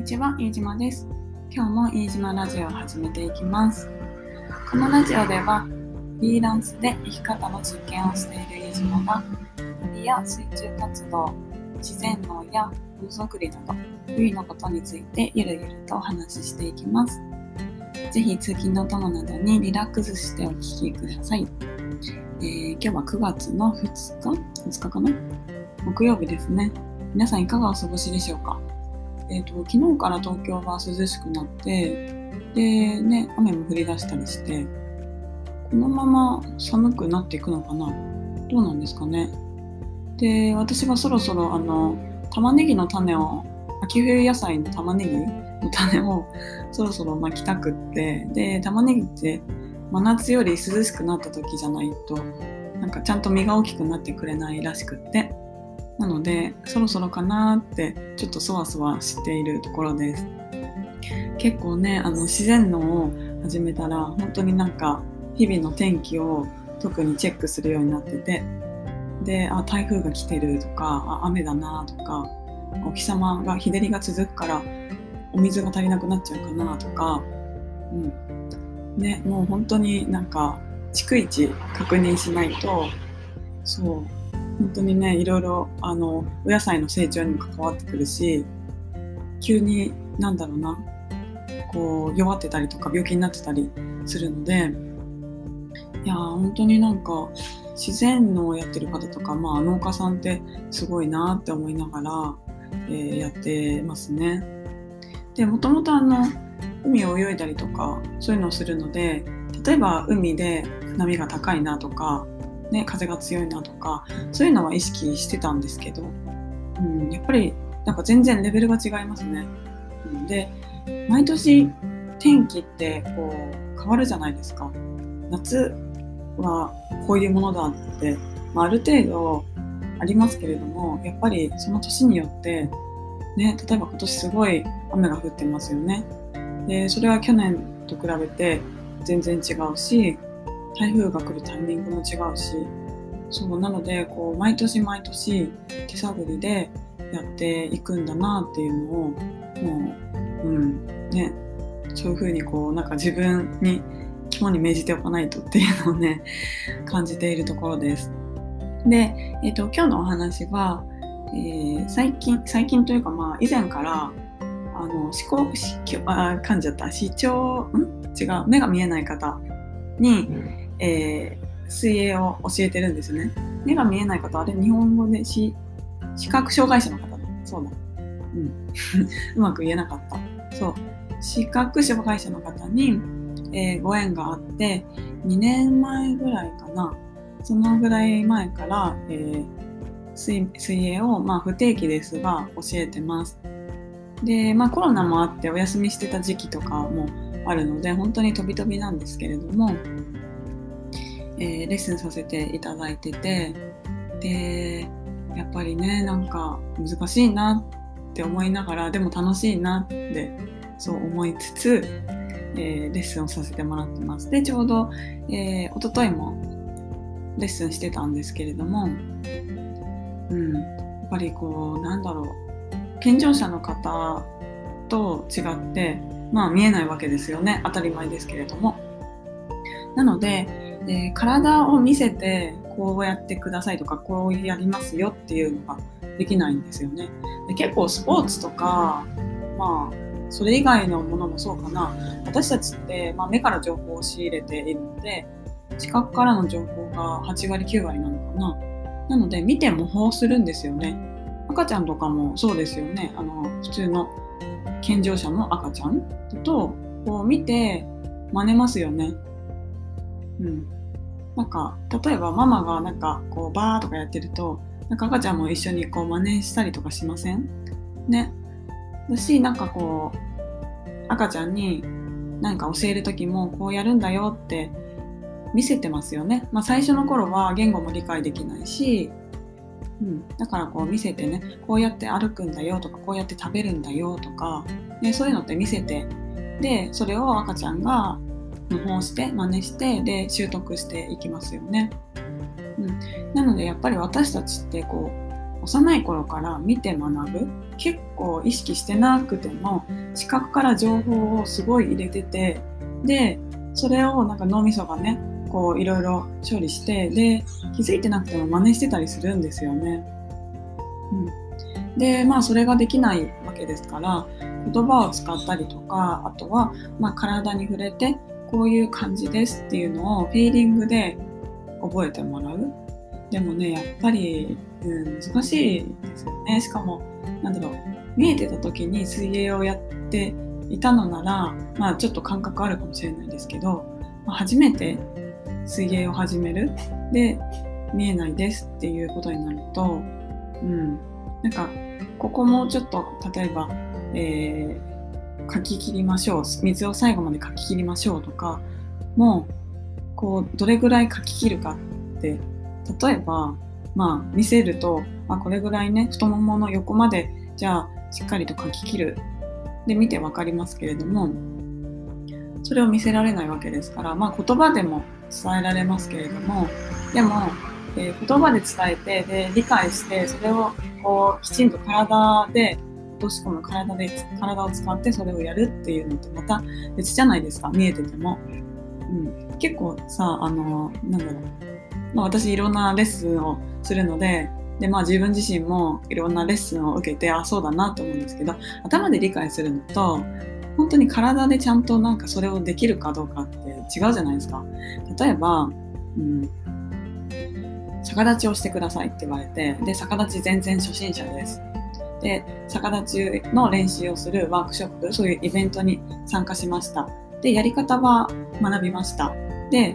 にちは、飯島です。今日も飯島ラジオを始めていきます。このラジオでは、フリーランスで生き方の実験をしている飯島が、旅や水中活動、自然農やものづくりなど、日々のことについてゆるゆるとお話ししていきます。ぜひ通勤の友などにリラックスしてお聞きください。えー今日は9月の2日 ?2 日かな？木曜日ですね。皆さんいかがお過ごしでしょうか？えっ、と、昨日から東京は涼しくなって、で、ね、雨も降り出したりして、このまま寒くなっていくのかな？どうなんですかね？で、私はそろそろあの、玉ねぎの種を、秋冬野菜の玉ねぎの種をそろそろ巻きたくって、で、玉ねぎって真夏より涼しくなった時じゃないと、なんかちゃんと実が大きくなってくれないらしくって、なので、そろそろかなって、ちょっとそわそわしているところです。結構ね、あの、自然農を始めたら、本当になんか、日々の天気を特にチェックするようになってて、で、あ、台風が来てるとか、あ、雨だなとか、お日様が、日照りが続くから、お水が足りなくなっちゃうかなとか、うん。ね、もう本当になんか、逐一確認しないと、そう、本当にね、いろいろ、あの、お野菜の成長にも関わってくるし、急に、なんだろうな、こう、弱ってたりとか、病気になってたりするので、いや、本当になんか、自然のやってる方とか、まあ、農家さんってすごいなって思いながら、えーやってますね。で、もともとあの、海を泳いだりとか、そういうのをするので、例えば海で波が高いなとか、ね、風が強いなとか、そういうのは意識してたんですけど、うん、やっぱりなんか全然レベルが違いますね。うんで、毎年天気ってこう変わるじゃないですか。夏はこういうものだって、まあ、ある程度ありますけれども、やっぱりその年によって、ね、例えば今年すごい雨が降ってますよね。で、それは去年と比べて全然違うし、台風が来るタイミングも違うし、そう、なので、こう、毎年毎年手探りでやっていくんだなっていうのを、もう、うん、ね、そういうふうにこう、なんか自分に肝に銘じておかないとっていうのをね、感じているところです。で、えっ、と、今日のお話は、えー最近、最近というかまあ、以前から、あの、思考、しあ、噛んじゃった、視聴、ん？違う、目が見えない方。に、えー水泳を教えてるんですよね。目が見えない方、あれ日本語でし視覚障害者の方だ。そうだ。うん。うまく言えなかった。そう。視覚障害者の方に、えーご縁があって、2年前ぐらいかな。そのぐらい前から、えー水水泳を、まあ、不定期ですが教えてます。で、まあ、コロナもあってお休みしてた時期とかもあるので、本当に飛び飛びなんですけれども、えーレッスンさせていただいてて、で、やっぱりね、なんか難しいなって思いながら、でも楽しいなってそう思いつつ、えーレッスンをさせてもらってます。で、ちょうど、えー、一昨日もレッスンしてたんですけれども、うん、やっぱりこう、なんだろう、健常者の方と違って、まあ見えないわけですよね。当たり前ですけれども。なので、えー体を見せて、こうやってくださいとか、こうやりますよっていうのができないんですよね。で結構スポーツとか、まあ、それ以外のものもそうかな。私たちって、まあ、目から情報を仕入れているので、視覚からの情報が8割9割なのかな。なので、見て模倣するんですよね。赤ちゃんとかもそうですよね。あの、普通の健常者の赤ちゃんと、こう見て真似ますよね。うん。なんか、例えばママがなんかこうバーとかやってると、なんか赤ちゃんも一緒にこう真似したりとかしません？ね。だし、なんかこう、赤ちゃんに何か教える時もこうやるんだよって見せてますよね。まあ最初の頃は言語も理解できないし、うん、だからこう見せてね、こうやって歩くんだよとか、こうやって食べるんだよとか、ね、そういうのって見せて、で、それを赤ちゃんが模倣して、真似して、で、習得していきますよね。うん、なのでやっぱり私たちってこう、幼い頃から見て学ぶ結構意識してなくても視覚から情報をすごい入れててでそれをなんか脳みそがねこういろいろ処理してで気づいてなくても真似してたりするんですよね。うん、でまあそれができないわけですから言葉を使ったりとかあとは、まあ、体に触れてこういう感じですっていうのをフィーリングで覚えてもらう。でもねやっぱり、うん、難しいですよね。しかもなんだろう見えてた時に水泳をやっていたのなら、まあ、ちょっと感覚あるかもしれないですけど、まあ、初めて水泳を始める。で見えないですっていうことになると、うん、なんかここもちょっと例えば、えー、書き切りましょう。水を最後まで書き切りましょうとかもうこうどれぐらい書き切るかって例えばまあ見せるとあこれぐらいね太ももの横までじゃあしっかりと書き切る。で見て分かりますけれどもそれを見せられないわけですから、まあ、言葉でも伝えられますけれどもでも、えー、言葉で伝えてで理解してそれをこうきちんと体で落とし込む体で体を使ってそれをやるっていうのってまた別じゃないですか見えてても、うん、結構さあのなんだろう、まあ、私いろんなレッスンをするのででまあ自分自身もいろんなレッスンを受けてあそうだなと思うんですけど頭で理解するのと本当に体でちゃんとなんかそれをできるかどうかって違うじゃないですか。例えば、うん、逆立ちをしてくださいって言われてで逆立ち全然初心者です。で逆立ちの練習をするワークショップそういうイベントに参加しました。でやり方は学びました。で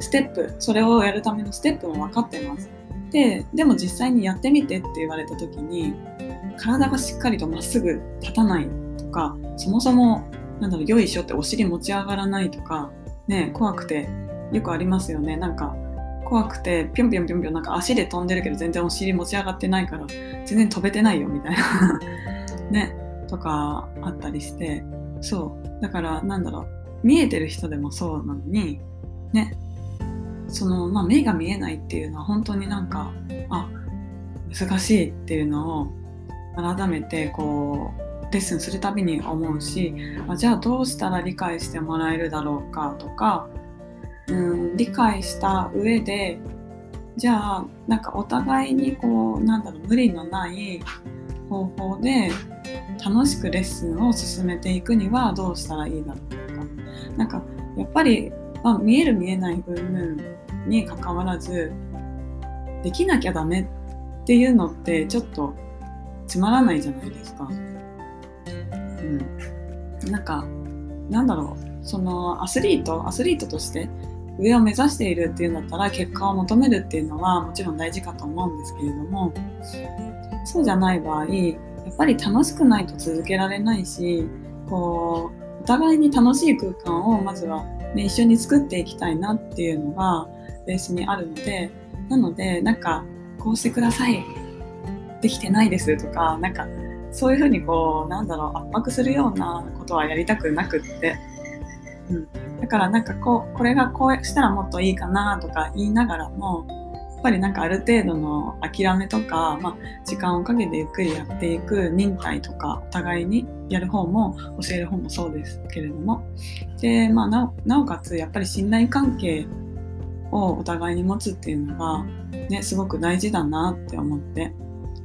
ステップそれをやるためのステップも分かってます。ででも実際にやってみてって言われた時に体がしっかりとまっすぐ立たないとかそもそもなんだろうよいしょってお尻持ち上がらないとかね怖くてよくありますよね。なんか怖くてぴょんぴょんぴょんぴょんなんか足で飛んでるけど全然お尻持ち上がってないから全然飛べてないよみたいな。ねとかあったりして。そう。だからなんだろう見えてる人でもそうなのにねその、まあ、目が見えないっていうのは本当になんかあ難しいっていうのを改めてこうレッスンするたびに思うしあじゃあどうしたら理解してもらえるだろうかとかうん理解した上でじゃあなんかお互いにこうなんだろう無理のない方法で楽しくレッスンを進めていくにはどうしたらいいだろうとかなんかやっぱり、まあ、見える見えない部分にかかわらずできなきゃダメっていうのってちょっとつまらないじゃないですか。うん、なんかなんだろう。そのアスリートアスリートとして上を目指しているっていうんだったら結果を求めるっていうのはもちろん大事かと思うんですけれどもそうじゃない場合やっぱり楽しくないと続けられないしこうお互いに楽しい空間をまずは、ね、一緒に作っていきたいなっていうのがベースにあるのでなのでなんかこうしてください。できてないですとかなんかそういうふうにこうなんだろう圧迫するようなことはやりたくなくって、うん、だからなんかこうこれがこうしたらもっといいかなとか言いながらもやっぱりなんかある程度の諦めとか、まあ、時間をかけてゆっくりやっていく忍耐とかお互いにやる方も教える方もそうですけれども。で、まあ、なおかつやっぱり信頼関係をお互いに持つっていうのが、ね、すごく大事だなって思って。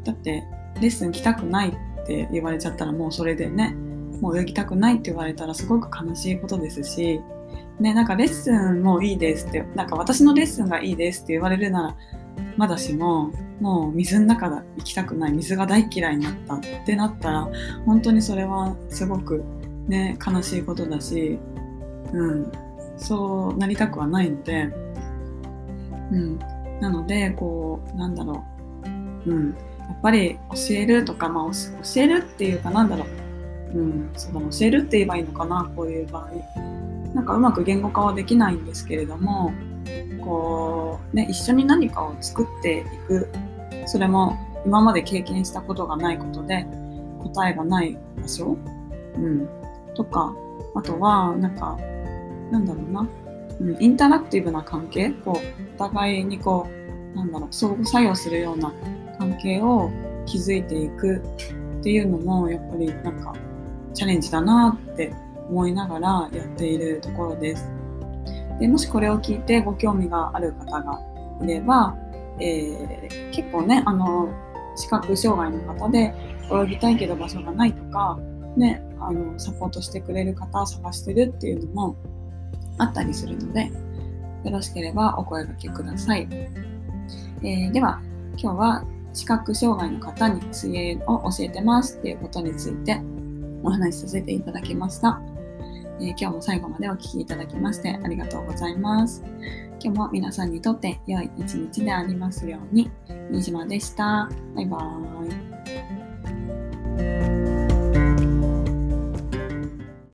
だってレッスン来たくないっって言われちゃったらもうそれでねもう泳ぎたくないって言われたらすごく悲しいことですし、ね、なんかレッスンもいいですってなんか私のレッスンがいいですって言われるならまだしももう水の中行きたくない水が大嫌いになったってなったら本当にそれはすごくね悲しいことだし、うん、そうなりたくはないのでうん、なのでこうなんだろう、うん、やっぱり教えるとか、まあ、教えるっていうかなんだろう、うん、そうだ教えるって言えばいいのかなこういう場合。なんかうまく言語化はできないんですけれどもこう、ね、一緒に何かを作っていく。それも今まで経験したことがないことで答えがない場所、うん、とかあとはなんかなんだろうな。うん、インタラクティブな関係。こうお互いにこうなんだろう相互作用するような関係を気づいていくっていうのもやっぱりなんかチャレンジだなって思いながらやっているところです。でもしこれを聞いてご興味がある方がいれば、えー、結構ねあの視覚障害の方で泳ぎたいけど場所がないとか、ね、あのサポートしてくれる方を探してるっていうのもあったりするのでよろしければお声がけください。えー、では今日は視覚障害の方に水泳を教えてますっていうことについてお話しさせていただきました。えー、今日も最後までお聴きいただきましてありがとうございます。今日も皆さんにとって良い一日でありますように。新島でした。バイバーイ。